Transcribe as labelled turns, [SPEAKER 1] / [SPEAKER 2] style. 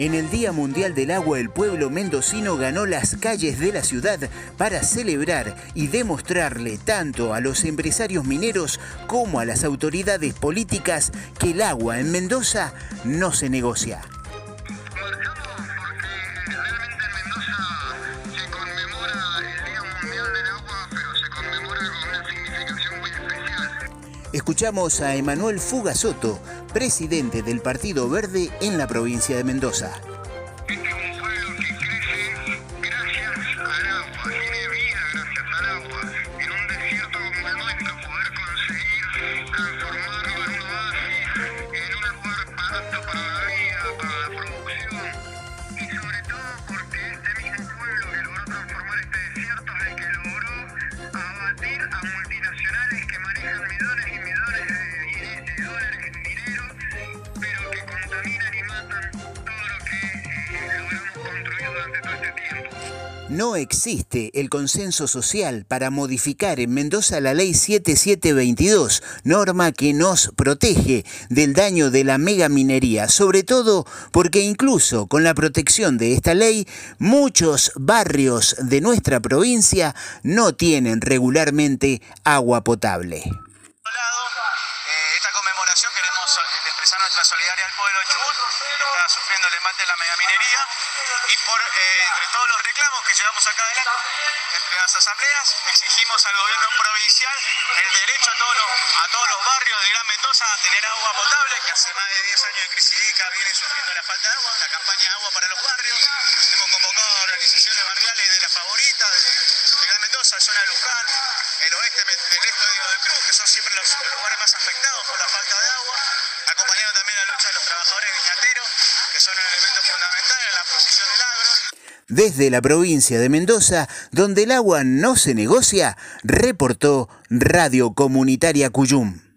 [SPEAKER 1] En el Día Mundial del Agua, el pueblo mendocino ganó las calles de la ciudad para celebrar y demostrarle tanto a los empresarios mineros como a las autoridades políticas que el agua en Mendoza no se negocia. Escuchamos a Emanuel Fugasoto, presidente del Partido Verde en la provincia de Mendoza. No existe el consenso social para modificar en Mendoza la ley 7722, norma que nos protege del daño de la megaminería, sobre todo porque incluso con la protección de esta ley, muchos barrios de nuestra provincia no tienen regularmente agua potable.
[SPEAKER 2] Nuestra solidaridad al pueblo Chubut, que está sufriendo el embate de la megaminería. Y por eh, entre todos los reclamos que llevamos acá adelante, entre las asambleas, exigimos al gobierno provincial el derecho a todos los, a todos los barrios de Gran Mendoza a tener agua potable, que hace más de 10 años de crisis hídrica viene sufriendo la falta de agua, la campaña Agua para los Barrios, hemos convocado a organizaciones barriales de la favorita, de, Gran Mendoza, zona de Luján, el oeste del este de Cruz, que son siempre los lugares más afectados por la falta de agua, trabajadores viñateros, que son un elemento fundamental en la posición del agro.
[SPEAKER 1] Desde la provincia de Mendoza, donde el agua no se negocia, reportó Radio Comunitaria Cuyum.